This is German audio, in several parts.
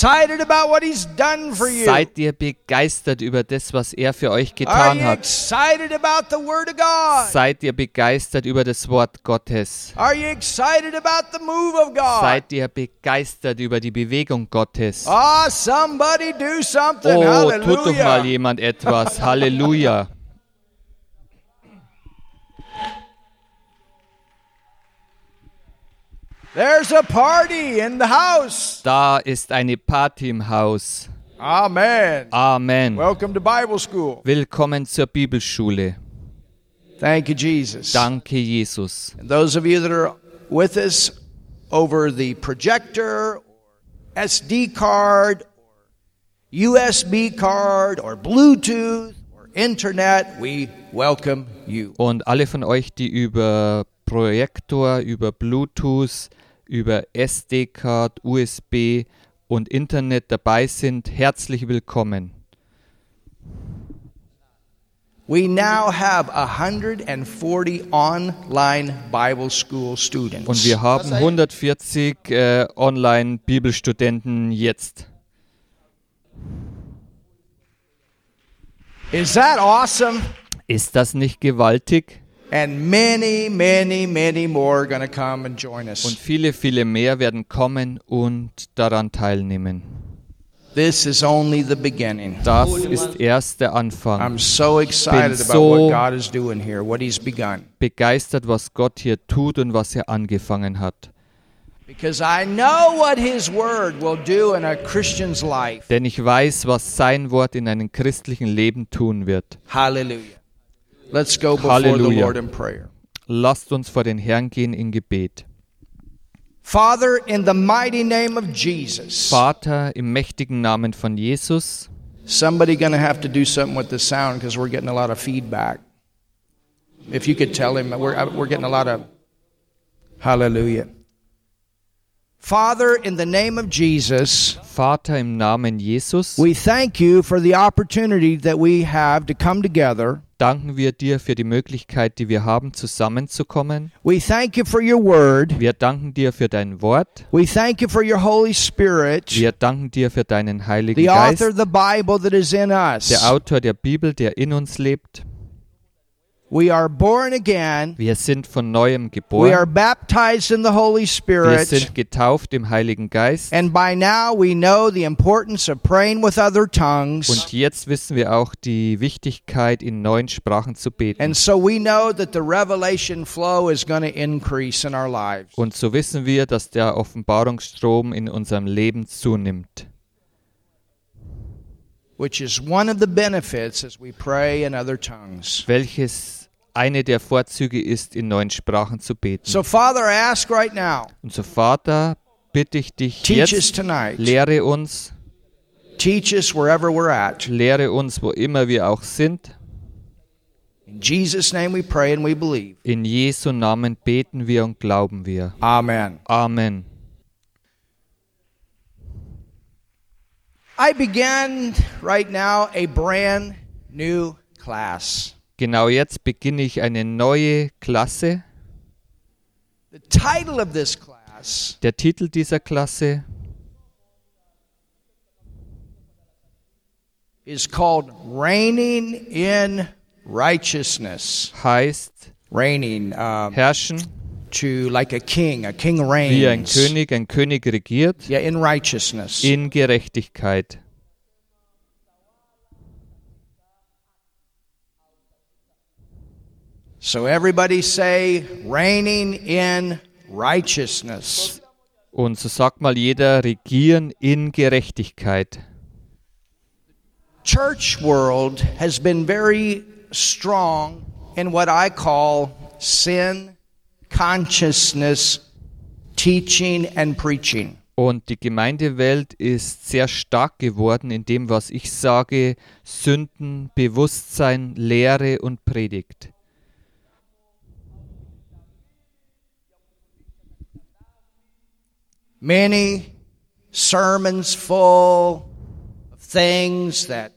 excited about what He's done for you? Seid ihr begeistert über das, was er für euch Are getan you hat? excited about the Word of God? Seid ihr begeistert über das Wort Gottes? Are you excited about the move of God? Seid ihr begeistert über die Bewegung Gottes? Ah, somebody do something. Oh, tut doch mal Hallelujah. jemand etwas. Halleluja. There's a party in the house. Da ist eine Party im Haus. Amen. Amen. Welcome to Bible school. Willkommen zur Bibelschule. Thank you, Jesus. Danke, Jesus. And those of you that are with us over the projector, or SD card, or USB card, or Bluetooth, or internet, we welcome you. Und alle von euch, die über Projektor, über Bluetooth, über SD-Card, USB und Internet dabei sind, herzlich willkommen. We now have 140 online Bible school students. Und wir haben 140 äh, Online-Bibelstudenten jetzt. Is that awesome? Ist das nicht gewaltig? And many, many, many more to come and join us. Und viele, viele mehr werden kommen und daran teilnehmen. This is only the beginning. Das ist erst der Anfang. I'm so excited bin about so- what God is doing here, what He's begun. Begeistert, was Gott hier tut und was er angefangen hat. Because I know what His Word will do in a Christian's life. Denn ich weiß, was sein Wort in einem christlichen Leben tun wird. Hallelujah. Let's go before the Lord in prayer. Lasst uns vor den Herrn gehen in Gebet. Father, in the mighty name of Jesus, Vater, im mächtigen Namen von Jesus, somebody going to have to do something with the sound because we're getting a lot of feedback. If you could tell him, we're, uh, we're getting a lot of hallelujah. Father, in the name of Jesus, Vater im Namen Jesus, we thank you for the opportunity that we have to come together. danken wir dir für die Möglichkeit, die wir haben, zusammenzukommen. We thank you for your word. Wir danken dir für dein Wort. We thank you for your Holy Spirit, Wir danken dir für deinen Heiligen the Geist, author of the Bible that is in us. der Autor der Bibel, der in uns lebt. We are born again. Wir sind von neuem We are geboren. baptized in the Holy Wir Spirit. sind getauft im Heiligen Geist. And by now we know the importance of praying with other tongues. Und jetzt wissen wir auch die Wichtigkeit, in neuen Sprachen zu beten. And so we know that the revelation flow is going to increase in our lives. Und so wissen wir, dass der Offenbarungsstrom in unserem Leben zunimmt. Which is one of the benefits as we pray in other tongues. Welches eine der Vorzüge ist, in neuen Sprachen zu beten. So, Father, I ask right now, Und so, Vater, bitte ich dich teach us jetzt, tonight. lehre uns, Teach us wherever we're at. lehre uns, wo immer wir auch sind. In Jesus' name we pray and we believe. In Jesu Namen beten wir und glauben wir. Amen. Amen. I began right now a brand new class. Genau jetzt beginne ich eine neue Klasse. The title of this class Der Titel dieser Klasse is called Reigning in Righteousness. heißt Reigning, um, Herrschen to like a king, a king wie ein reigns. König, ein König regiert Yeah, in righteousness. in Gerechtigkeit. So everybody say, reigning in righteousness. Und so sagt mal jeder, regieren in Gerechtigkeit. Church world has been very strong in what I call sin, consciousness, teaching, and preaching. Und die Gemeindewelt ist sehr stark geworden in dem, was ich sage, Sünden, Bewusstsein, Lehre und Predigt. Many sermons full of things that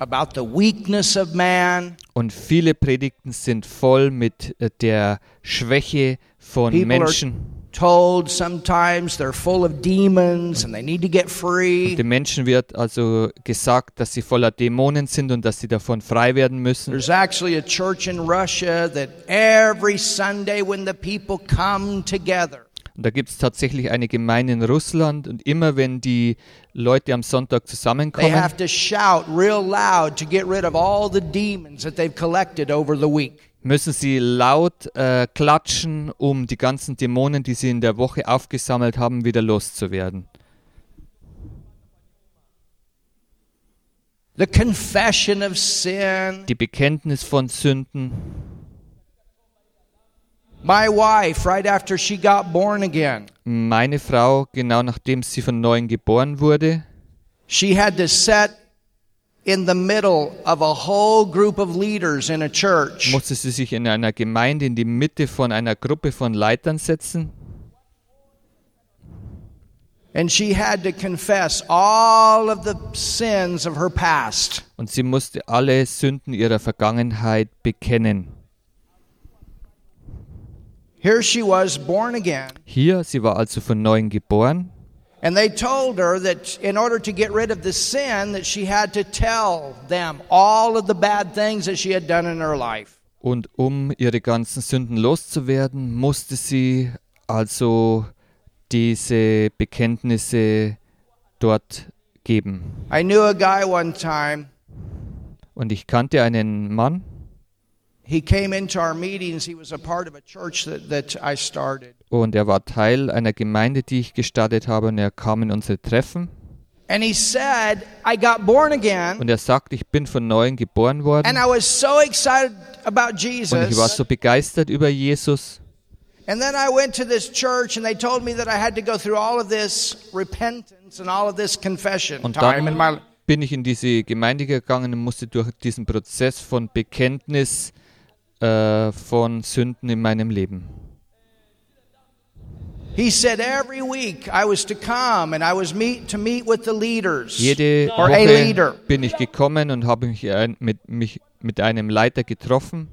about the weakness of man. Und viele Predigten sind voll mit äh, der Schwäche von People are- Menschen. told sometimes they're full of demons and they need to get free. Den Menschen wird also gesagt, dass sie voller Dämonen sind und dass sie davon frei werden müssen. There's actually a church in Russia that every Sunday when the people come together, Und da gibt es tatsächlich eine Gemeinde in Russland und immer wenn die Leute am Sonntag zusammenkommen, müssen sie laut äh, klatschen, um die ganzen Dämonen, die sie in der Woche aufgesammelt haben, wieder loszuwerden. The confession of sin. Die Bekenntnis von Sünden. My wife, right after she got born again, Meine Frau, genau nachdem sie von neuem geboren wurde, she had to sit in the middle of a whole group of leaders in a church. musste sie sich in einer Gemeinde in die Mitte von einer Gruppe von Leitern setzen And she had to confess all of the sins of her past. und sie musste alle Sünden ihrer Vergangenheit bekennen. Here she was born again. Hier, sie war also von neuem geboren And they told her that in order to get rid of the sin that she had to tell them all of the bad things that she had done in her life. und um ihre ganzen Sünden loszuwerden, musste sie also diese Bekenntnisse dort geben. I knew a guy one time. Und ich kannte einen Mann, und er war Teil einer Gemeinde, die ich gestartet habe, und er kam in unsere Treffen And he said, I got born again. und er sagte, ich bin von neuem geboren worden And I was so excited about und ich war Jesus. so begeistert über Jesus. And then I went to this church and they told me that I had to go through all of this repentance and all of this confession Und time in my dann bin ich in diese Gemeinde gegangen und musste durch diesen Prozess von Bekenntnis äh, von Sünden in meinem Leben. He said every week I was to come and I was meet to meet with the leaders Jede or a leader. Woche bin ich gekommen und habe mich, ein, mit, mich mit einem Leiter getroffen.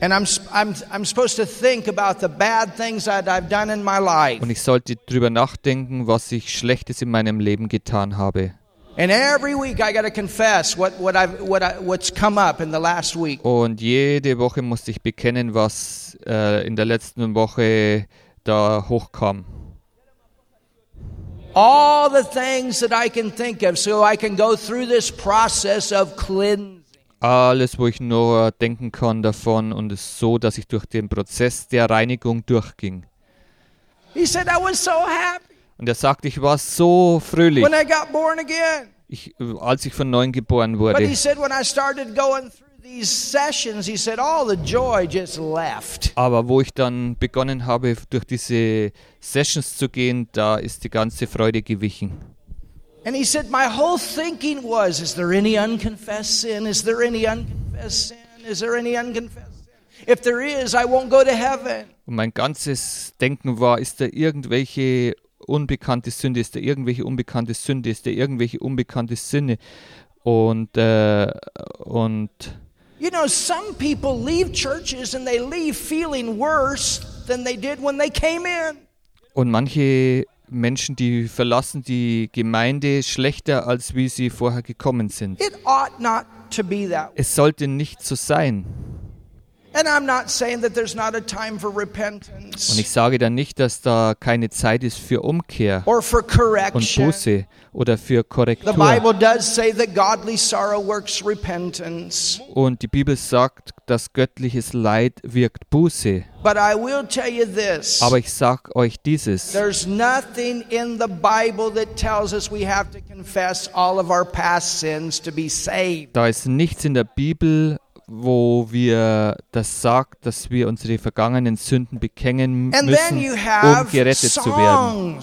And I'm, I'm, I'm supposed to think about the bad things that I've done in my life. Und ich sollte drüber nachdenken, was ich Schlechtes in meinem Leben getan habe. And every week I got to confess what, what I've, what I, what's come up in the last week. Und jede Woche musste ich bekennen, was äh, in der letzten Woche da hochkam. All the things that I can think of so I can go through this process of cleansing. Alles, wo ich nur denken kann davon und es so, dass ich durch den Prozess der Reinigung durchging. He said, I was so happy Und er sagte, ich war so fröhlich, when I got born again. ich, als ich von neuem geboren But he wurde. said, when I started going through these sessions, he said, all the joy just left. Aber wo ich dann begonnen habe, durch diese Sessions zu gehen, da ist die ganze Freude gewichen. And he said, my whole thinking was, is there any unconfessed sin? Is there any unconfessed sin? Is there any unconfessed sin? If there is, I won't go to heaven. Und mein ganzes Denken war, ist da irgendwelche unbekannte Sünde, ist da irgendwelche unbekannte Sünde, ist da irgendwelche unbekannte Sünde. Und, äh, und You know, some people leave churches and they leave feeling worse than they did when they came in. Und manche Menschen, die verlassen die Gemeinde schlechter, als wie sie vorher gekommen sind. It ought not to be that way. Es sollte nicht so sein. Und ich sage dann nicht, dass da keine Zeit ist für Umkehr or for und. Buße oder für The Korrektur. Bible does say that godly sorrow works repentance. Und die Bibel sagt, dass göttliches Leid wirkt Buße. But I will tell you this. Aber ich sag euch dieses. There's nothing in the Bible that tells us we have to confess all of our past sins to be saved. Da ist nichts in der Bibel, wo wir das sagt, dass wir unsere vergangenen Sünden bekennen müssen, um gerettet zu werden.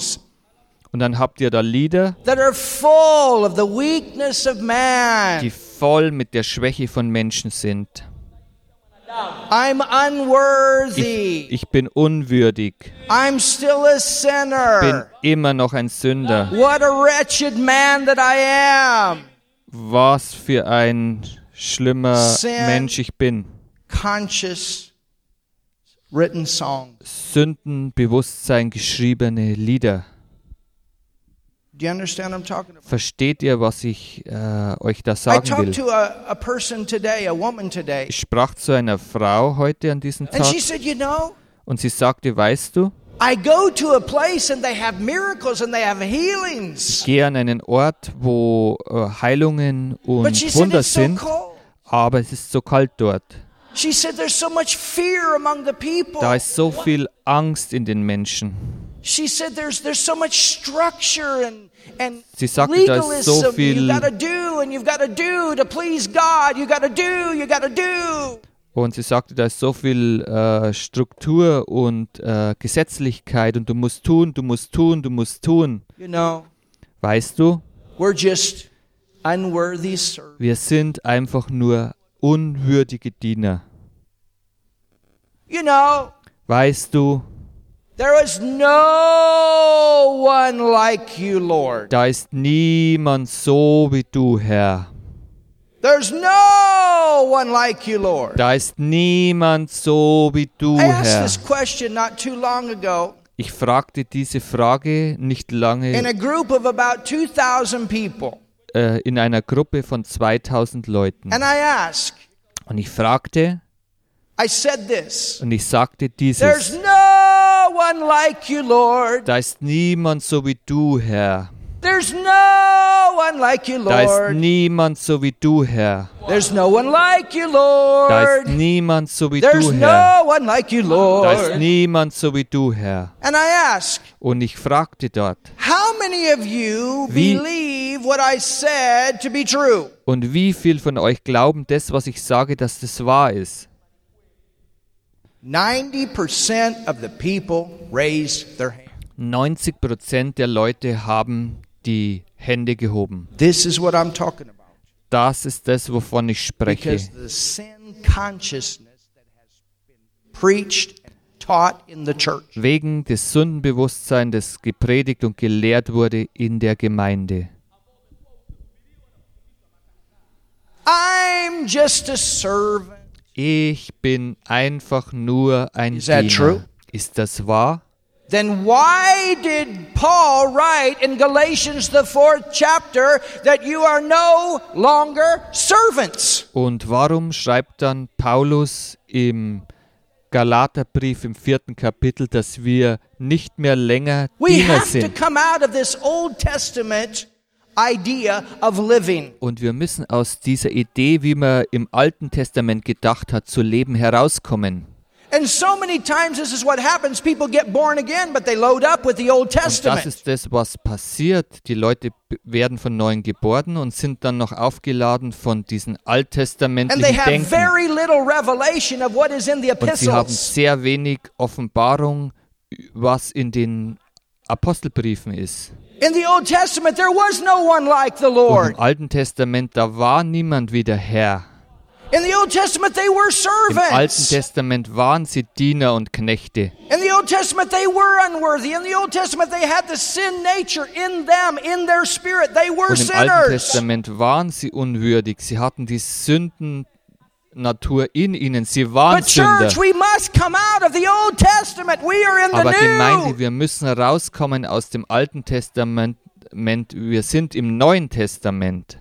Und dann habt ihr da Lieder, die voll mit der Schwäche von Menschen sind. I'm Ich, unworthy. ich bin unwürdig, I'm still a bin immer noch ein Sünder. What a wretched man that I am. Was für ein schlimmer. Mensch ich bin. Sündenbewusstsein geschriebene Lieder. Versteht ihr, was ich äh, euch da sagen will? Ich sprach zu einer Frau heute an diesem Tag und sie sagte, weißt du, I go to a place and they have miracles and they have healings. ich gehe an einen Ort, wo äh, Heilungen und Wunder sind. Aber es ist so kalt dort. She said there's so much fear among the people. Da ist so viel Angst in den Menschen. She said there's there's so much structure and and Sie sagte, da ist so viel- you've got to do and you've got to do to please God. You got to do. You got to do. Und sie sagte, da ist so viel äh, Struktur und äh, Gesetzlichkeit und du musst tun, du musst tun, du musst tun. You know, Weißt du, we're just. Wir sind einfach nur unwürdige Diener. You know, Weißt du, there is no one like you, Lord. da ist niemand so wie du, Herr. There's no one like you, Lord. Da ist niemand so wie du, Herr. Ich fragte diese Frage nicht in lange a group of about 2,000 people. Äh, in einer Gruppe von 2000 Leuten. And I asked, Und ich fragte I said this und ich sagte There's dieses. no one like you, Lord. Da ist niemand so wie du, Herr. There's no one like you, Da ist Lord. niemand so wie du, Herr. There's no one like you, Da ist Lord. niemand so wie There's du, Herr. no one like you, Da ist Lord. niemand so wie du, Herr. And I asked, Und ich fragte dort, How many of you Wie- believe what I said to be true? und wie viel von euch glauben das, was ich sage, dass das wahr ist? 90% of the people raised their hand. 90 Prozent der Leute haben die Hände gehoben. This is what I'm talking about. Das ist das, wovon ich spreche. Because the sin consciousness that has been preached and taught in the church. Wegen des Sündenbewusstseins, das gepredigt und gelehrt wurde in der Gemeinde. I'm just a servant. Ich bin einfach nur ein Is that Diener. true? Ist das wahr? Then why did Paul write in Galatians, the fourth chapter, that you are no longer servants? Und warum schreibt dann Paulus im Galaterbrief im vierten Kapitel, dass wir nicht mehr länger We Diener have to sind? come out of this Old Testament idea of living. Und wir müssen aus dieser Idee, wie man im Alten Testament gedacht hat, zu leben, herauskommen. And so many times this is what happens. People get born again, but they load up with the Old Und das Testament. ist das, was passiert. Die Leute werden von neuem geboren und sind dann noch aufgeladen von they alttestamentlichen have Denken. very little revelation of what is in the Und sie haben sehr wenig Offenbarung, was in den Apostelbriefen ist. In the Old Testament, there was no one like the Und Lord. im Alten Testament, da war niemand wie der Herr. Im Alten. Testament waren sie Diener und Knechte. In the Old Testament, they were unworthy. In the Old Testament, they had the sin nature in them, in their spirit. They were Und im Alten sinners. Testament waren sie unwürdig. Sie hatten die Sünden-Natur in ihnen. Sie waren But Sünder. church, Aber Gemeinde, wir müssen rauskommen aus dem Alten Testament. Wir sind im Neuen Testament.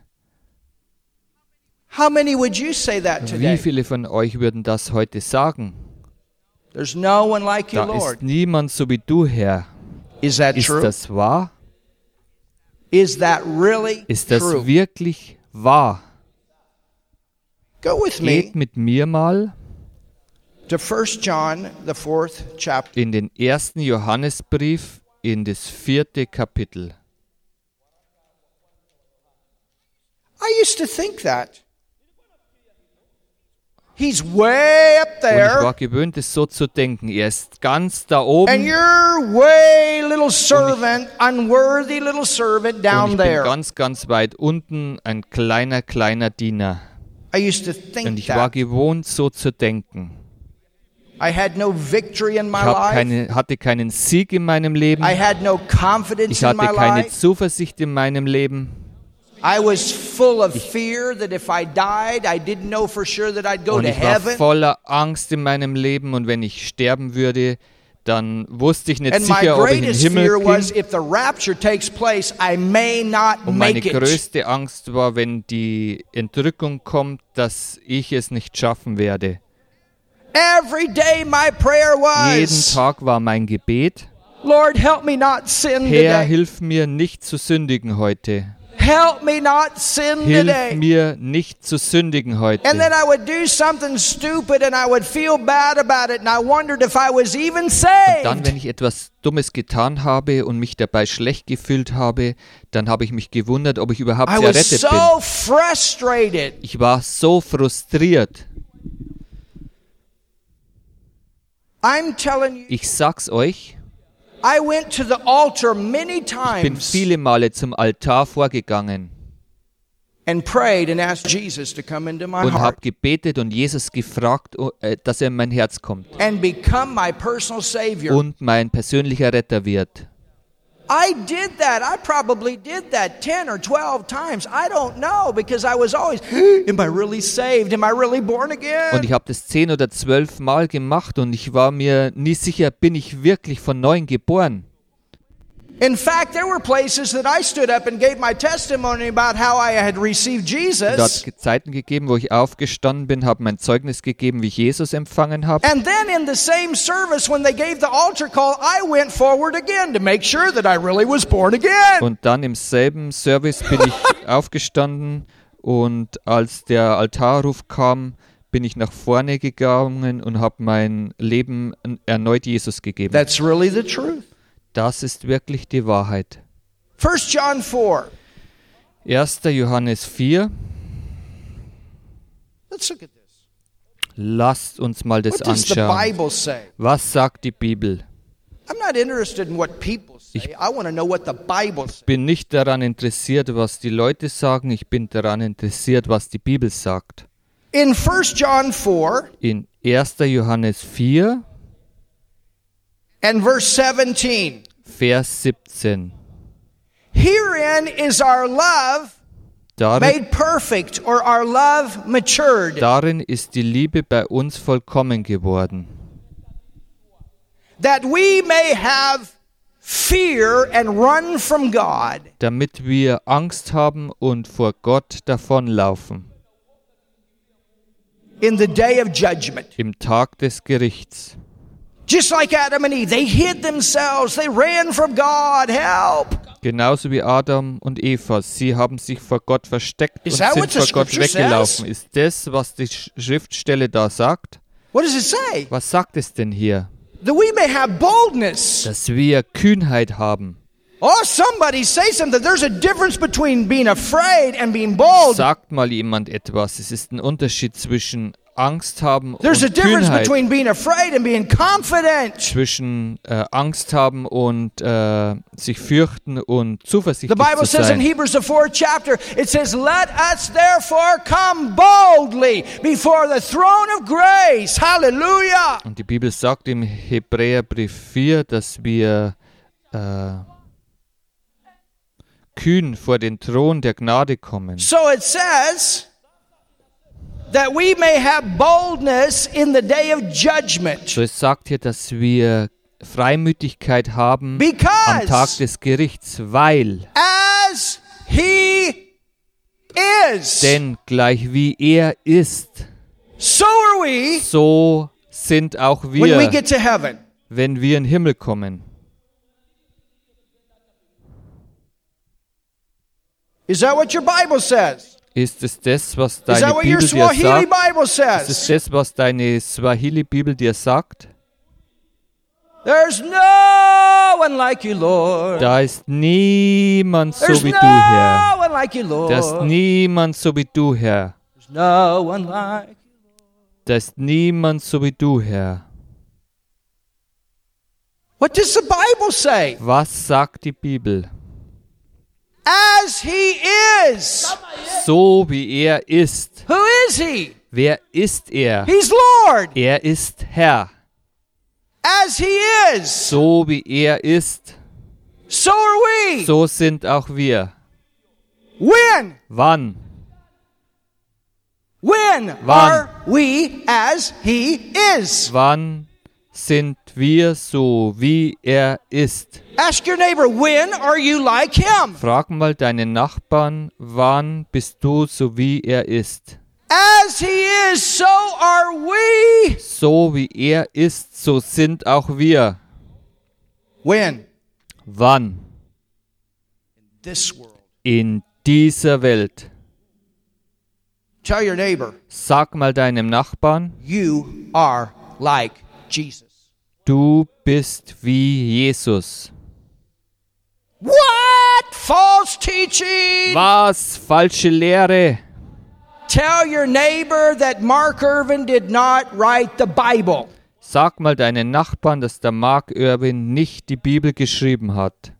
How many would you say that Wie viele von euch würden das heute sagen? There's no one like you, Da ist niemand so wie du, Herr. Is that Ist true? das wahr? Is that really Ist das true? wirklich wahr? Go with me Geht mit mir mal to 1 John, the fourth chapter. in den ersten Johannesbrief in das vierte Kapitel. I used to think that. He's way up Und ich war there, gewöhnt, es so zu denken. Er ist ganz da oben and you're way little servant, unworthy little servant und down ich bin there. ganz, ganz weit unten, ein kleiner, kleiner Diener. I used to Und think ich war gewohnt, so zu denken. I had no victory in my Ich keine, hatte keinen Sieg in meinem Leben. I had no confidence Ich in hatte my keine life. Zuversicht in meinem Leben. I was full of fear that if I died, I didn't know for sure that I'd go Und to ich war heaven. voller Angst in meinem Leben und wenn ich sterben würde, dann wusste ich nicht And sicher, ob ich in den greatest Himmel fear was ging. if the rapture takes place, I may not Und meine größte Angst war, wenn die Entrückung kommt, dass ich es nicht schaffen werde. Every day my prayer Jeden was, Tag war mein Gebet, Lord, help me not sin Herr, hilf mir nicht zu sündigen heute. Help me not sin Hilf today. mir nicht zu sündigen heute. And then I would do something stupid and I would feel bad about it and I wondered if I was even Dann, saved. wenn ich etwas Dummes getan habe und mich dabei schlecht gefühlt habe, dann habe ich mich gewundert, ob ich überhaupt I was errettet bin. so frustrated. Ich war so frustriert. Ich sag's euch, ich bin viele Male zum Altar vorgegangen and prayed and asked Jesus to come into my und habe gebetet und Jesus gefragt, oh, äh, dass er in mein Herz kommt and become my personal Savior. und mein persönlicher Retter wird. I did that. I probably did that 10 or 12 times. I don't know because I was always, am I really saved? Am I really born Und again? ich habe das zehn oder zwölf Mal gemacht und ich war mir nie sicher, bin ich wirklich von neuem geboren. In fact, there were places that I stood up and gave my testimony about how I had received Jesus. es Zeiten gegeben, wo ich aufgestanden bin, habe mein Zeugnis gegeben, wie ich Jesus empfangen habe. And then in the same service, when they gave the altar call, I went forward again to make sure that I really was born again. Und dann im selben Service bin ich aufgestanden und als der Altarruf kam, bin ich nach vorne gegangen und habe mein Leben erneut Jesus gegeben. That's really the truth. Das ist wirklich die Wahrheit. 1 John 4. 1. Johannes 4. Let's look at this. Lasst uns mal das What does the anschauen. Bible say? Was sagt die Bibel? I'm not interested in what people say. I want to know what the Bible says. bin nicht daran interessiert, was die Leute sagen, ich bin daran interessiert, was die Bibel sagt. In 1 John 4 In 1. Johannes 4, and verse 17. Vers 17. Herein is our love Darin, made perfect, or our love matured, darin ist die Liebe bei uns vollkommen geworden, that we may have fear and run from God damit wir Angst haben und vor Gott davonlaufen in the day of judgment. im Tag des Gerichts. Just like Adam and Eve, they hid themselves, they ran from God. Help! Genauso wie Adam und Eva, sie haben sich vor Gott versteckt und sind vor Gott weggelaufen. says? Ist das, was die Sch- Schriftstelle da sagt? What does it say? Was sagt es denn hier? That we may have boldness. Dass wir Kühnheit haben. Oh, somebody say something. There's a difference between being afraid and being bold. Sagt mal jemand etwas. Es ist ein Unterschied zwischen Angst haben There's a und difference Kühnheit. between being afraid and being confident. Zwischen äh, Angst haben und äh, sich fürchten und The zuversichtlich Bible zu says in sein. Hebrews, the fourth chapter, it says, Let us therefore come boldly before the throne of grace. Hallelujah. Und die Bibel sagt im Hebräerbrief 4, dass wir äh, kühn vor den Thron der Gnade kommen. So it says that we may have boldness in the day of judgment. So es sagt hier, dass wir Freimütigkeit haben am Tag Because des Gerichts, weil, as he is, denn gleich wie er ist, so are we so sind auch when we wir, get to heaven. wenn wir in den Himmel kommen. Is that what your Bible says? Ist es das, was deine Bibel dir sagt? Bible Ist es das, was deine Swahili-Bibel dir sagt? There's no one like you, Lord. Da ist niemand so There's wie du, Herr. no one like you, Da ist Lord. niemand so wie du, Herr. There's no one like you. Da ist niemand so wie du, Herr. What does the Bible say? Was sagt die Bibel? As he is. So wie er ist. Who is he? Wer ist er? He's Lord. Er ist Herr. As he is. So wie er ist, So are we. so sind auch wir. When? Wann? When Wann? are we as He is? Wann sind wir so, wie er ist? Ask your neighbor, when are you like Him? Frag mal deinen Nachbarn, wann bist du so, wie er ist? As He is, so are we. So wie er ist, so sind auch wir. When? Wann? This world. In dieser Welt. Tell your neighbor, Sag mal deinem Nachbarn, you are like Jesus. Du bist wie Jesus. What? False teaching. Was? Falsche Lehre. Tell your neighbor that Mark Irvin did not write the Bible. Sag mal deinen Nachbarn, dass der Mark Irwin nicht die Bibel geschrieben hat.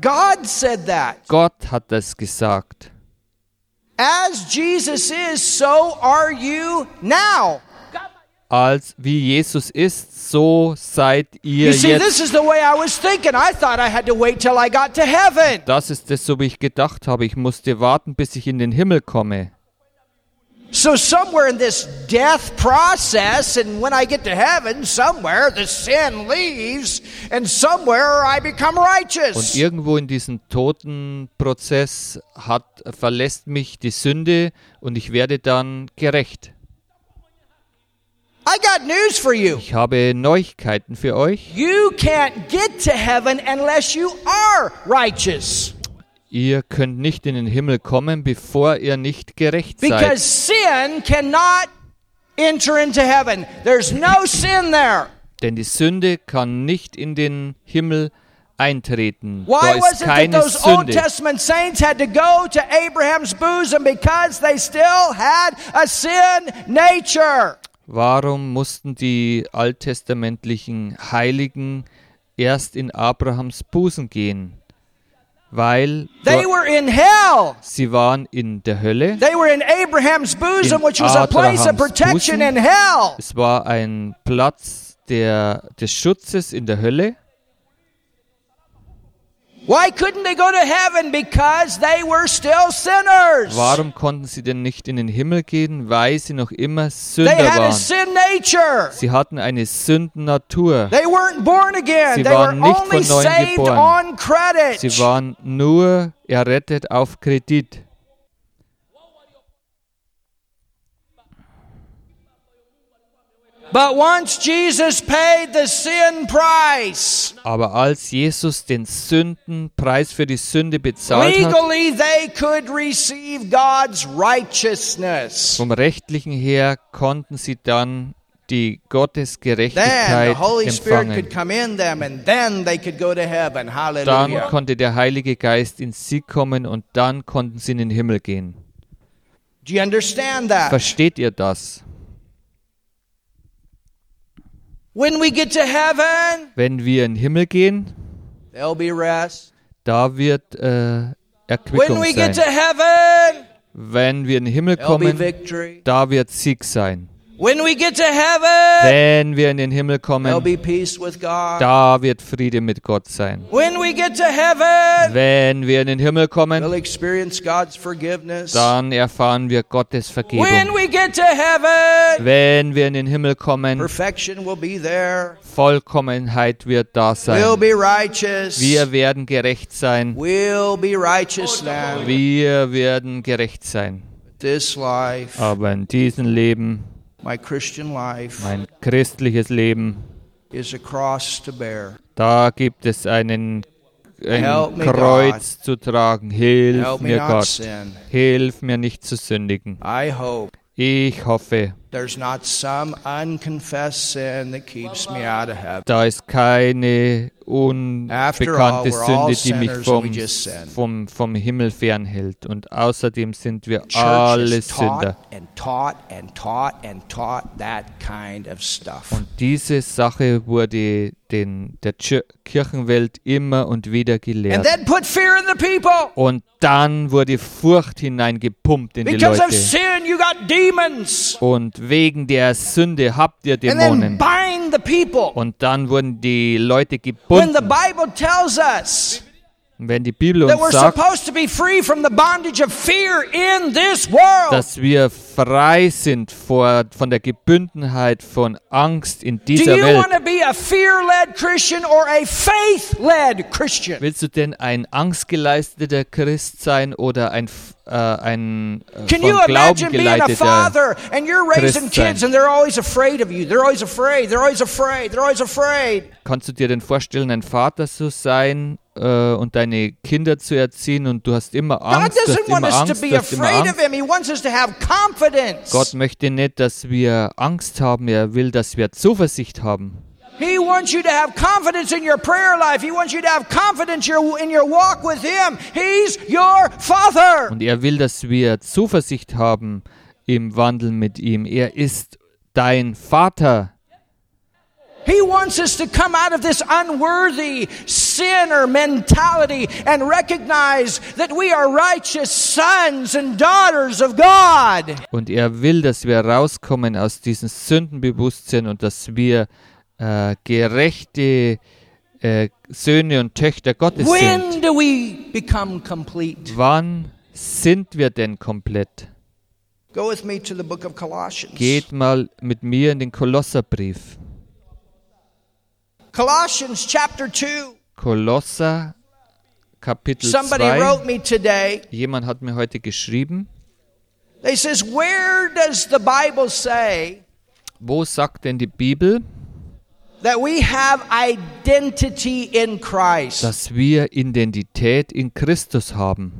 God said that. Gott hat das gesagt. As Jesus is, so are you now. Als wie Jesus ist, so seid ihr see, jetzt. this is the way I was thinking. I thought I had to wait till I got to heaven. Das ist es, so wie ich gedacht habe. Ich musste warten, bis ich in den Himmel komme. So, somewhere in this death process, and when I get to heaven, somewhere the sin leaves, and somewhere I become Und righteous. irgendwo in diesem Totenprozess hat, verlässt mich die Sünde und ich werde dann gerecht. I got news for you. Ich habe Neuigkeiten für euch. You can't get to heaven unless you are righteous. Ihr könnt nicht in den Himmel kommen, bevor ihr nicht gerecht seid. Because sin cannot enter into heaven. There's no sin there. Denn die Sünde kann nicht in den Himmel eintreten. Da Why was ist it that keine those Old Testament saints had to go to Abraham's bosom because they still had a sin nature? Warum mussten die alttestamentlichen Heiligen erst in Abrahams Busen gehen? Weil They dort- were in hell. sie waren in der Hölle. They were in Abraham's bosom, In which was a place of protection in hell. Es war ein Platz der, des Schutzes in der Hölle. Why couldn't they go to heaven? Because they were still sinners. Warum konnten sie denn nicht in den Himmel gehen? Weil sie noch immer They Sünder waren. sin nature. Sie hatten eine Sündennatur. They weren't born again. Sie waren nicht von neuem geboren. Sie waren nur errettet auf Kredit. But once Jesus paid the sin price, Aber als Jesus den Sündenpreis für die Sünde bezahlt hat, legally they could receive God's righteousness. vom rechtlichen her konnten sie dann die Then the Gottesgerechtigkeit Holy Spirit could empfangen. come in them and then they could go to heaven. Dann konnte der Heilige Geist in sie kommen und dann konnten sie in den Himmel gehen. Do you understand that? Versteht ihr das? When we get to heaven, Wenn wir in den Himmel gehen, there'll be rest. da wird äh, When Erquickung we get to sein. heaven, Wenn wir in den Himmel kommen, da wird Sieg sein. When we get to heaven, Wenn wir in den Himmel there'll kommen, be peace with God. da wird Friede mit Gott sein. When we get to heaven, Wenn wir in den Himmel we'll kommen, experience God's forgiveness. dann erfahren wir Gottes When Vergebung. we get to heaven, Wenn wir in den Himmel kommen, perfection will be there. Vollkommenheit wird da We'll sein. be righteous. Wir werden gerecht sein. We'll be righteous now. Wir werden gerecht sein. This life, Aber in diesem Leben, mein christliches Leben, is a cross to bear. da gibt es einen, ein Help me, Kreuz zu tragen. Hilf Help me mir not Gott. sin. Hilf mir nicht zu sündigen. I hope Ich hoffe, there's not some unconfessed sin that keeps me out of heaven. da ist keine unbekannte Sünde, die mich vom, vom, vom Himmel fernhält. Und außerdem sind wir alle Sünder. Und diese Sache wurde den, der Kirchenwelt immer und wieder And gelehrt. then put fear in the people. Und dann wurde Furcht hineingepumpt in die Because of Leute. sin, you got demons. Und wegen der Sünde habt ihr Dämonen. Und dann wurden die Leute When the gebunden. Bible tells us Wenn die Bibel uns sagt, dass wir frei sind vor, von der Gebundenheit von Angst in Do dieser you Welt. want to be a fear led Christian or a faith led Christian? Willst du denn ein angstgeleisteter Christ sein oder ein, äh, ein äh, Can you von Glauben imagine being a geleiteter? father and you're raising Christ sein. kids and they're always afraid of you? They're always afraid. They're always afraid. They're always afraid. Kannst du dir denn vorstellen, ein Vater zu sein äh, und deine Kinder zu erziehen und du hast immer Angst, du hast immer Angst, du hast immer Angst. Gott möchte nicht, dass wir Angst haben, er will, dass wir Zuversicht haben. He wants you to have confidence in your prayer life. He wants you to have confidence in your walk with Him. He's your Father. Und er will, dass wir Zuversicht haben im Wandel mit ihm. Er ist dein Vater. He wants us to come out of this unworthy sinner mentality and recognize that we are righteous sons and daughters of God. Und er will, dass wir rauskommen aus diesem Sündenbewusstsein und dass wir äh, gerechte äh, Söhne und Töchter Gottes sind. When do we become complete? Wann sind wir denn komplett? Go with me to the book of Colossians. Geht mal mit mir in den Kolosserbrief. Colossians chapter 2. Kolosser Kapitel Somebody 2. wrote me today. Jemand hat mir heute geschrieben, They says, "Where does the Bible say wo sagt denn die Bibel, that we have identity in Christ?" dass wir Identität in Christus haben?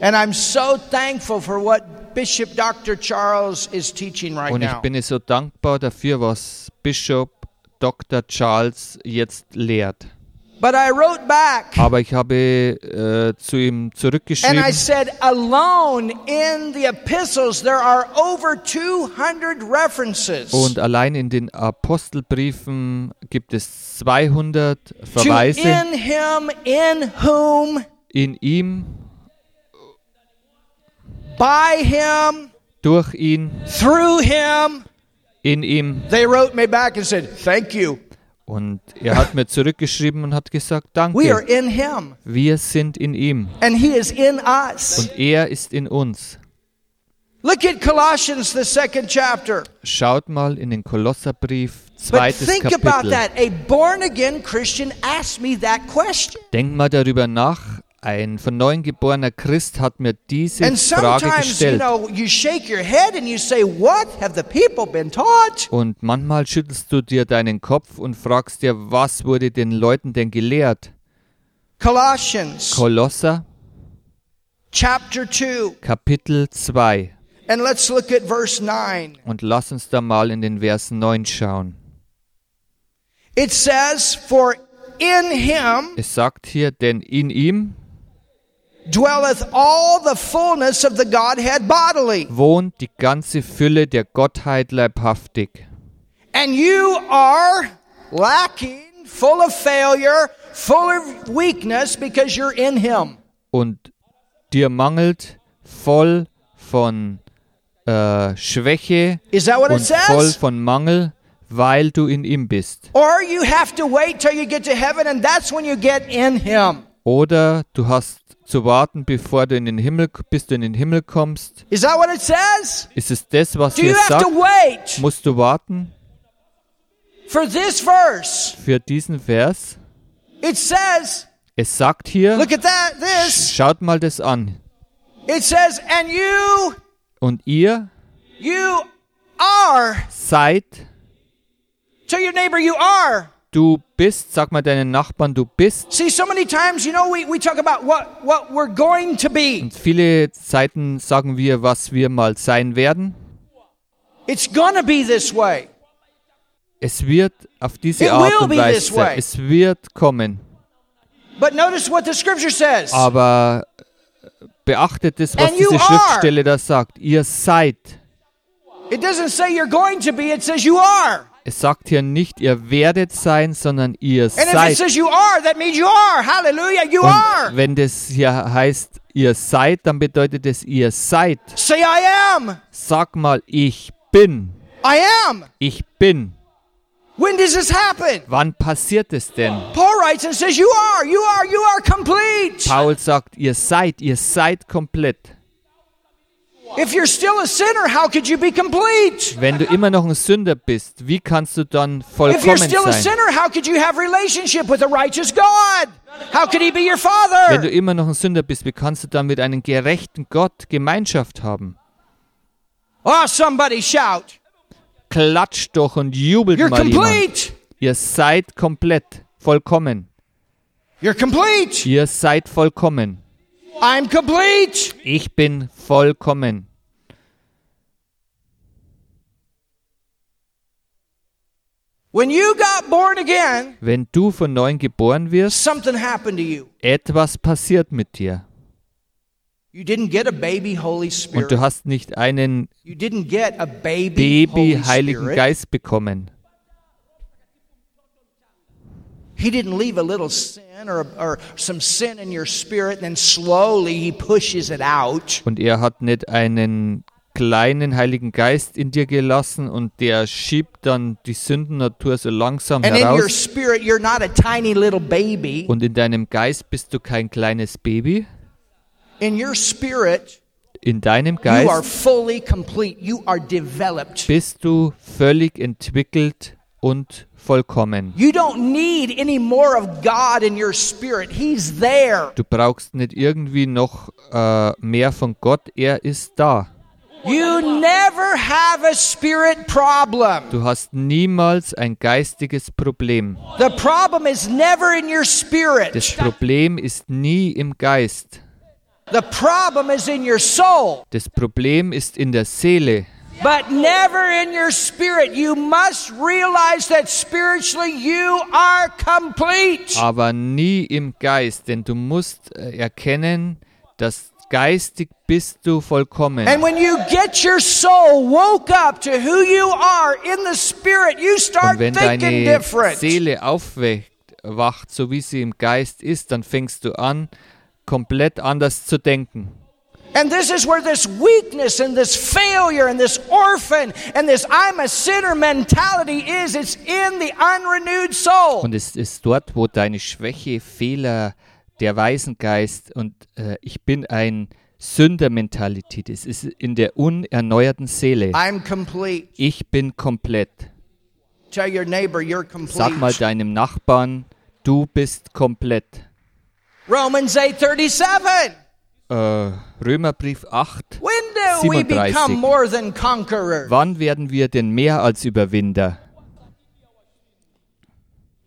And I'm so thankful for what Bishop Dr. Charles is teaching right now. Und ich bin so dankbar dafür, was Bischof Dr. Charles jetzt lehrt. But I wrote back Aber ich habe äh, zu ihm and I zurückgeschrieben, said, alone in the epistles, there are over 200 references und allein in den Apostelbriefen gibt es 200 to Verweise in him, in whom, in ihm, by him, durch ihn, through him. In ihm. They wrote me back and said, Thank you. Und er hat mir zurückgeschrieben und hat gesagt, We are danke, in him, wir sind in ihm and he is in us. und er ist in uns. Look at Colossians, the second chapter. Schaut mal in den Kolosserbrief, But zweites think about Kapitel. that. A born again Christian asked me that question. Denk mal darüber nach. Ein von neuem geborener Christ hat mir diese And Frage gestellt. know, you shake your head and you say, What have the people been taught? Und manchmal schüttelst du dir deinen Kopf und fragst dir, was wurde den Leuten denn gelehrt? Colossians Kolosser, chapter 2. Kapitel 2. And let's look at verse 9. Und lass uns da mal in den Vers 9 schauen. It says, For in him Es sagt hier, denn in ihm dwelleth all the fullness of the Godhead bodily. wohnt die ganze Fülle der Gottheit leibhaftig. And you are lacking, full of failure, full of weakness because you're in him. Und dir mangelt voll von äh, Schwäche Is that what it und voll von Mangel, weil du in ihm bist. Or you have to wait till you get to heaven and that's when you get in him. Oder du hast zu warten, bevor du in den Himmel, bis du in den Himmel kommst. Is that what it says? Ist es das, was Do hier you have sagt? to wait Musst du warten for this verse? für diesen Vers? It says, Es sagt hier, look at that, this. schaut mal das an. It says, and you, Und ihr you are. seid, Tell your neighbor you are. Du bist, sag mal deinen Nachbarn, du bist. See, so many times, you know, we, we talk about what, what we're going to be. Und viele Zeiten sagen wir, was wir mal sein werden. It's gonna be this way. Es wird auf diese It Art und Weise, es wird kommen. But notice what the scripture says. Aber beachtet es, was And diese. Schriftstelle da sagt. Ihr seid. It doesn't say you're going to be, it says you are. Es sagt hier nicht, ihr werdet sein, sondern ihr seid. Und wenn das hier heißt, ihr seid, dann bedeutet es, ihr seid. Say, I am. Sag mal, ich bin. I am. Ich bin. When does this happen? Wann passiert es denn? Paul writes and says, You are, you are, you are complete. Paul sagt, ihr seid, ihr seid komplett. Wenn du immer noch ein Sünder bist, wie kannst du dann If you're vollkommen still a sein? sinner, how could you have relationship with a righteous God? How could he be your Wenn du immer noch ein Sünder bist, wie kannst du dann mit einem gerechten Gott Gemeinschaft haben? Oh, somebody shout. Klatscht doch und jubelt You're mal jemand. complete. Ihr seid komplett, vollkommen. You're complete. Ihr seid vollkommen. I'm complete. Ich bin vollkommen. When you got born again, Wenn du von neuem geboren wirst, something happened to you. etwas passiert mit dir. You didn't get a baby Holy Und Spirit. du hast nicht einen You didn't get He didn't leave a little sin or, or some sin in your spirit, and then slowly he pushes it out. Und er hat nicht einen kleinen Heiligen Geist in dir gelassen und der schiebt dann die Sündennatur so langsam And in your heraus. spirit, you're not a tiny little baby. Und in deinem Geist bist du kein kleines Baby. In your spirit, In deinem you are Geist fully complete. You are developed. bist du völlig entwickelt und vollkommen. You don't need any more of God in your spirit. He's there. Du brauchst nicht irgendwie noch äh, mehr von Gott, er ist da. You never have a spirit problem. Du hast niemals ein geistiges Problem. The problem is never in your Das. Problem ist nie im Geist. The problem is in your soul, Das Problem ist in der Seele, but never in your spirit. You must realize that spiritually you are complete. aber nie im Geist, denn du musst äh, erkennen, dass geistig bist du vollkommen. And when you get your soul woke up to who you are in the spirit, you Und wenn deine. Seele aufwacht, wacht, so wie sie im Geist ist, dann fängst du an, komplett anders zu denken. And this is where this weakness and this failure and this orphan and this I'm a sinner mentality is. It's in the unrenewed soul. Und es ist dort, wo deine Schwäche, Fehler, der Waisengeist und äh, ich bin ein Sündermentalität ist. Es ist in der unerneuerten Seele. I'm complete. Ich bin komplett. Sag mal deinem Nachbarn, du bist komplett. Romans 8:37. Äh, Römerbrief 8. When do we 37. become more than conquerors? Wann werden wir denn mehr als Überwinder?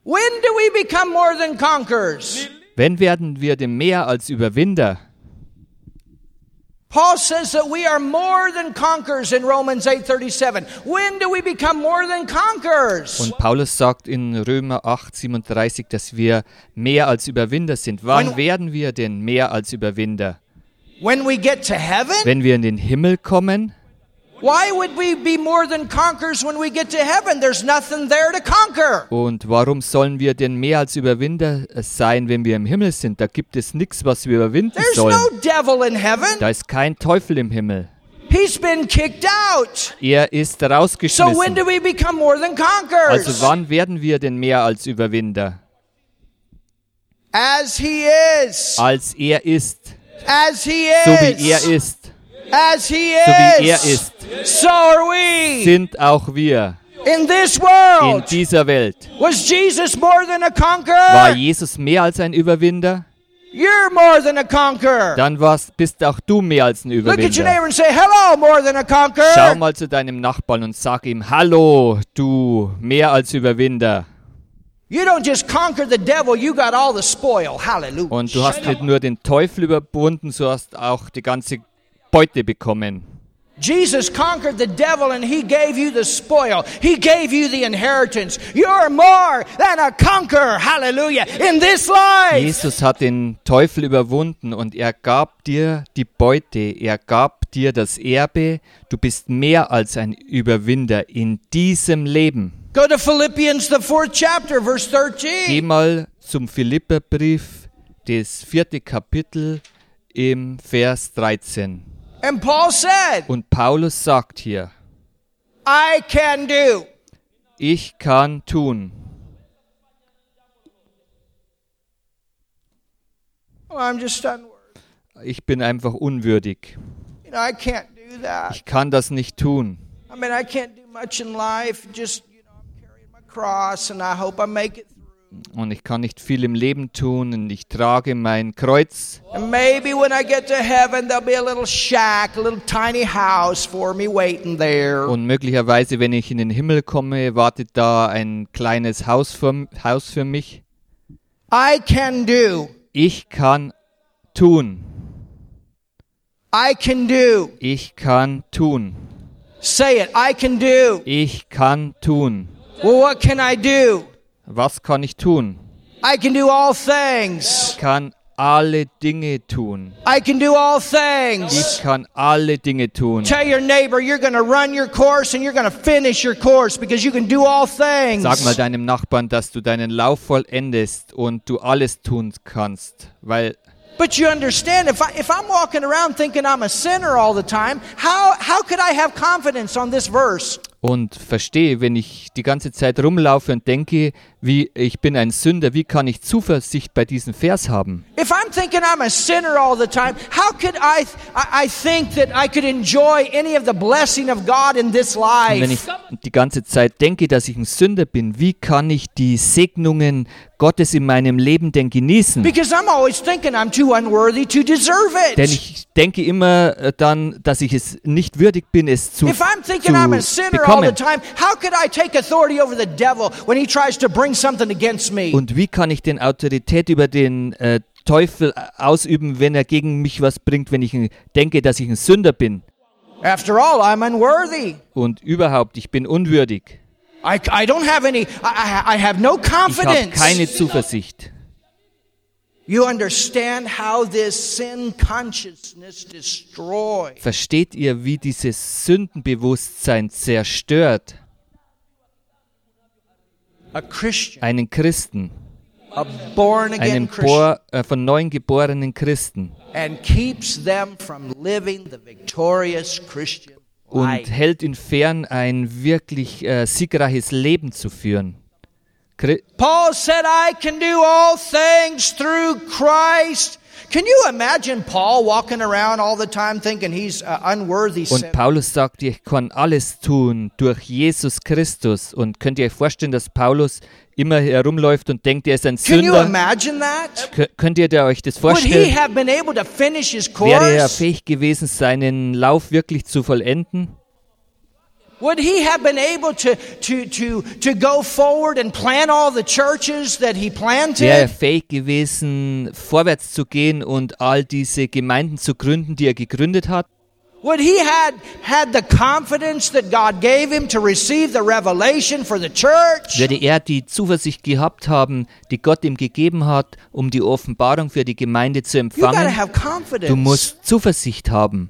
When do we become more than conquerors? Wenn werden wir denn mehr als Überwinder? Paul says that we are more than conquerors in Romans 8:37. When do we become more than conquerors? Und Paulus sagt in Römer 8, 37, dass wir mehr als Überwinder sind. Wann When- werden wir denn mehr als Überwinder? Wenn wir in den Himmel kommen? Why would we be more than conquerors when we get to heaven? There's nothing there to conquer. Und warum sollen wir denn mehr als Überwinder sein, wenn wir im Himmel sind? Da gibt es nichts, was wir überwinden There's sollen. no devil in heaven. Da ist kein Teufel im Himmel. He's been kicked out. Er ist So when rausgeschmissen. do we become more than conquerors? Also wann werden wir denn mehr als Überwinder? As he is. Als er ist, As he so is. wie er ist, As he so wie er is. ist, So are we. sind auch wir In this in world. dieser Welt. Was Jesus more than a War conqueror? Jesus mehr als ein Überwinder? You're more than a conqueror. Dann warst, bist auch du mehr als ein Look at your Überwinder. neighbor and say, hello, more than a Schau mal zu deinem Nachbarn und sag ihm, hallo, du mehr als Überwinder. Und du hast nicht nur den Teufel überwunden, so hast auch die ganze Beute bekommen. Jesus conquered the devil and he gave you the spoil. He gave you the inheritance. You're more than a conqueror. Hallelujah. In this life. Jesus hat den Teufel überwunden und er gab dir die Beute, er gab dir das Erbe. Du bist mehr als ein Überwinder in diesem Leben. Go to Philippians, the fourth chapter, verse Geh 13. mal zum Philipperbrief, das vierte Kapitel im Vers 13. And Paul said, Und Paulus sagt hier, I can do Ich kann tun. I'm just unworthy. Ich bin einfach unwürdig. You know, I can't do that. Ich kann das nicht tun. I mean, I can't do much in life. Just, Und ich kann nicht viel im Leben tun und ich trage mein Kreuz. And maybe when I get to heaven, there'll be a little shack, a little tiny house for me waiting there. Und möglicherweise, wenn ich in den Himmel komme, wartet da ein kleines Haus für, Haus für mich. I can do. Ich kann tun. I can do. Ich kann tun. Say it. I can do. Ich kann tun. Well, what can I do? Was kann ich tun? I can do all things. Ich kann alle Dinge tun. I can do all things. Ich kann alle Dinge tun. Tell your neighbor you're going to run your course and you're going to finish your course because you can do all things. Sag mal deinem Nachbarn, dass du deinen Lauf vollendest und du alles tun kannst, weil But you understand, if, I, if I'm walking around thinking I'm a sinner all the time, how, how could I have confidence on this verse? Und verstehe, wenn ich die ganze Zeit rumlaufe und denke, wie ich bin ein Sünder, wie kann ich Zuversicht bei diesem Vers haben? If I'm thinking I'm a sinner all the time, how could I, I, I think that I could enjoy any of the blessing of God in this Und wenn ich life? die ganze Zeit denke, dass ich ein Sünder bin, wie kann ich die Segnungen Gottes in meinem Leben denn genießen? Because I'm always thinking I'm too unworthy to deserve Denn ich denke immer äh, dann, dass ich es nicht würdig bin, es zu, zu bekommen. Time, how could I take authority over the devil when he tries to bring something against me? Und wie kann ich denn Autorität über den äh, Teufel ausüben, wenn er gegen mich was bringt, wenn ich ein- denke, dass ich ein Sünder bin? After all, I'm unworthy. Und überhaupt, ich bin unwürdig. I, I don't have any, I, I, have no Ich habe confidence. keine Zuversicht. You understand how this sin consciousness destroys. Versteht ihr, wie dieses Sündenbewusstsein zerstört einen Christen, a born again einen Christian, Bor äh, von neuem geborenen Christen and keeps them from living the victorious Christian und hält ihn fern, ein wirklich äh, siegreiches Leben zu führen? Paul said, I can do all things through Christ. Can you imagine Paul walking around all the time thinking he's unworthy Und? Paulus sagt, ich kann alles tun durch Jesus Christus. Und könnt ihr euch vorstellen, dass Paulus immer herumläuft und denkt, er ist ein Can you Sünder? imagine that? Kö- Könnt ihr euch das Would he vorstellen? have been able to finish his Wäre er fähig gewesen, seinen Lauf wirklich zu vollenden? Would he have been able to, to, to, to go forward and plant all the churches that he planted? Wäre er fähig gewesen, vorwärts zu gehen und all diese Gemeinden zu gründen, die er gegründet hat? Would he had had the confidence that God gave him to receive the revelation for the church? Würde er die Zuversicht gehabt haben, die Gott ihm gegeben hat, um die Offenbarung für die Gemeinde zu You got to empfangen? have confidence Du musst Zuversicht haben,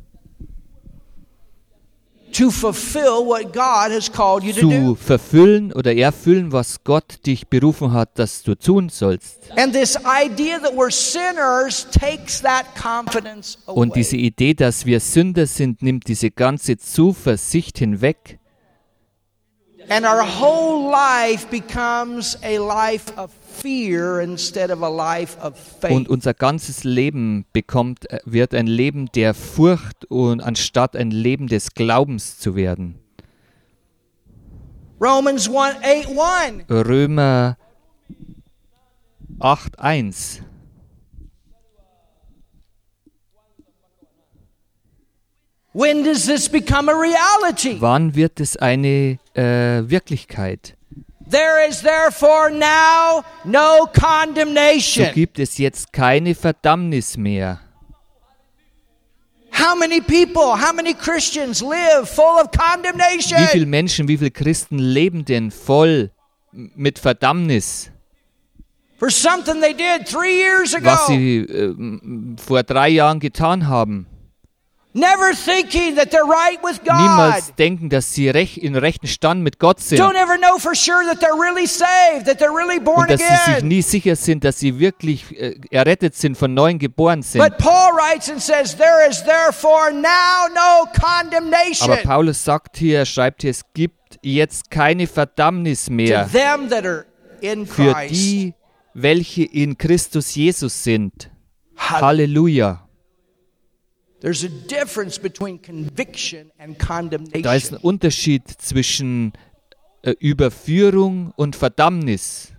to fulfill what God has called you to zu do. verfüllen oder erfüllen, was Gott dich berufen hat, dass du tun sollst. And this idea that we're sinners takes that confidence away. Und diese Idee, dass wir Sünder sind, nimmt diese ganze Zuversicht hinweg. and our whole life becomes a life of fear instead of a life of faith. Und unser ganzes Leben bekommt, äh, wird ein Leben der Furcht und anstatt ein Leben des Glaubens zu werden. Romans 1 8 1. Römer 8.1. When does this become a reality? Wann wird es eine äh, Wirklichkeit? There is therefore now no So condemnation. gibt es jetzt keine Verdammnis mehr. How many people, how many Christians live full of Wie condemnation? viele Menschen, wie viele Christen leben denn voll mit Verdammnis, For something they did three years was ago. sie äh, vor drei Jahren getan haben? Niemals denken, dass sie in rechten Stand mit Gott sind Don't ever know for sure that they're really saved, that they're really born und dass sie sich nie sicher sind, dass sie wirklich äh, errettet sind, von neuem geboren sind. But Paul writes and says, There is therefore now no condemnation. Aber Paulus sagt hier, er schreibt hier, es gibt jetzt keine Verdammnis to mehr them that are in für die, welche in Christus Jesus sind. Hall- Halleluja. There's a difference between conviction and Da ist condemnation. ein Unterschied zwischen äh, Überführung und Verdammnis.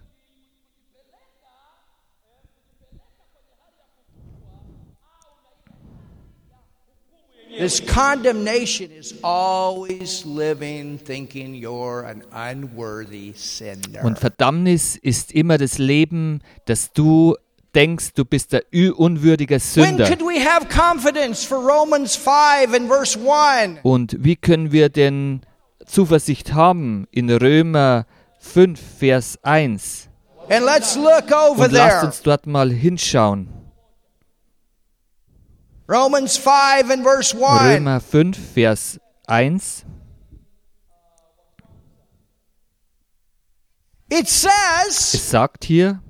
This condemnation is always living thinking you're an unworthy sinner. Und Verdammnis ist immer das Leben, dass du denkst, du bist der ü- unwürdige When Sünder. could we have confidence for Romans 5 and verse 1? Und wie können wir denn Zuversicht haben? In Römer 5, Vers 1. And let's look over Und lasst uns dort mal hinschauen. Romans 5 and verse 1. Römer 5, Vers 1. It says, Es sagt hier,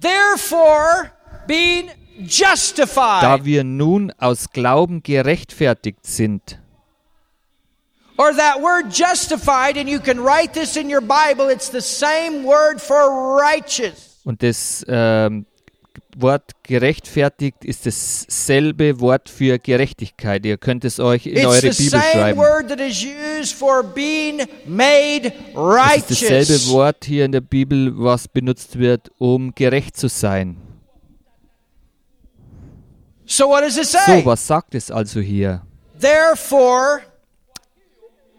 therefore, being da justified. wir nun aus Glauben gerechtfertigt sind. Or that word justified, and you can write this in your Bible, it's the same word for righteous. Und das ähm, Wort gerechtfertigt ist dasselbe Wort für Gerechtigkeit. Ihr könnt es euch in It's eure Bibel schreiben. Das ist dasselbe. Wort hier in der Bibel, was benutzt wird, um gerecht zu sein. So what does it So, was sagt es also hier? Therefore,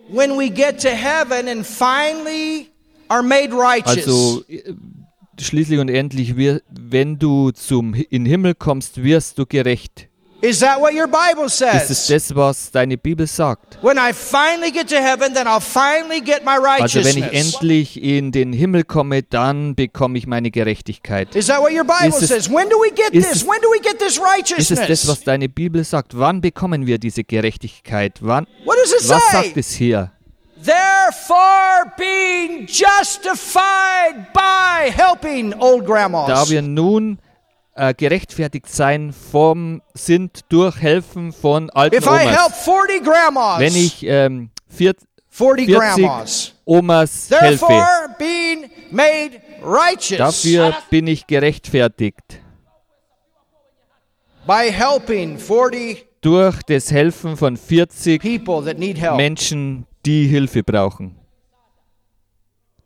when we get to heaven and finally are made righteous, Also schließlich und endlich, wir- wenn du zum in den Himmel kommst, wirst du gerecht. is that what your Bible Ist es says? das, was deine Bibel sagt? When I finally get to heaven, then I'll finally get my Also wenn ich endlich in den Himmel komme, dann bekomme ich meine Gerechtigkeit. Is that what your Bible Ist es- says? When do we get ist this? es- When do we get this Ist es das, was deine Bibel sagt? Wann bekommen wir diese Gerechtigkeit? Wann? What does it Was sagt es hier? Therefore, being justified by helping old grandmas. Da wir nun äh, gerechtfertigt sein vom sind durch Helfen von alten if I help Omas. 40 grandmas, Wenn ich ähm, vier, 40 40 grandmas. Omas helfe, Therefore, being made righteous dafür bin ich gerechtfertigt. by helping 40 Durch das Helfen von 40 people that need help. Menschen, die Hilfe brauchen.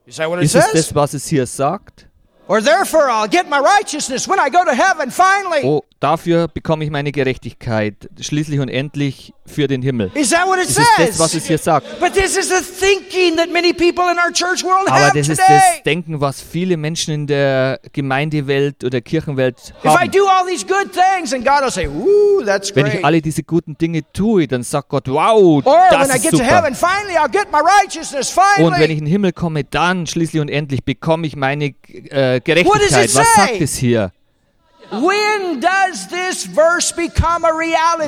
Is that what it Ist es says? das, was es hier sagt? Or therefore, I'll get my righteousness when I go to heaven finally. Oh, dafür bekomme ich meine Gerechtigkeit, schließlich und endlich für den Himmel. Is that what it Ist es das, was es says? hier sagt? But this is the thinking that many people in our church world Aber have das ist das Denken, was viele Menschen in der Gemeindewelt oder Kirchenwelt If I haben. do all these good things, and God will say, "Woo, that's Wenn great." ich alle diese guten Dinge tue, dann sagt Gott, wow, Or das when I ist get to super. heaven, finally, I'll get my righteousness. Und wenn ich in den Himmel komme, dann schließlich und endlich bekomme ich meine äh, What does it Gerechtigkeit. Was say? sagt es hier?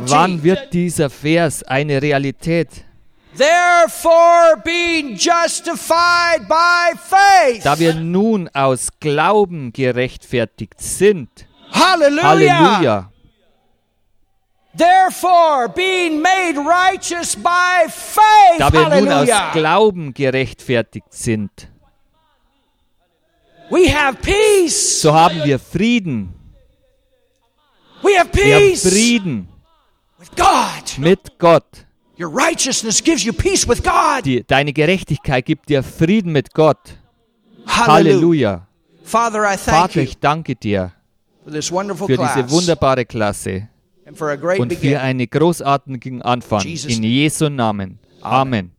Wann wird dieser Vers eine Realität? Therefore, being justified by faith. Da wir nun aus Glauben gerechtfertigt sind. Hallelujah. Halleluja. Therefore, being made righteous by faith. Da wir nun aus. Glauben gerechtfertigt sind. we have peace. So haben wir Frieden. We have Wir haben peace Frieden with God. mit Gott. Your righteousness gives you peace with God. Die, deine Gerechtigkeit gibt dir Frieden mit Gott. Hallelujah. Halleluja. Father, I thank Vater, you ich danke dir for this wonderful für class diese wunderbare Klasse and for a great und für beginning. einen großartigen Anfang. Jesus' In Jesu Namen. Amen.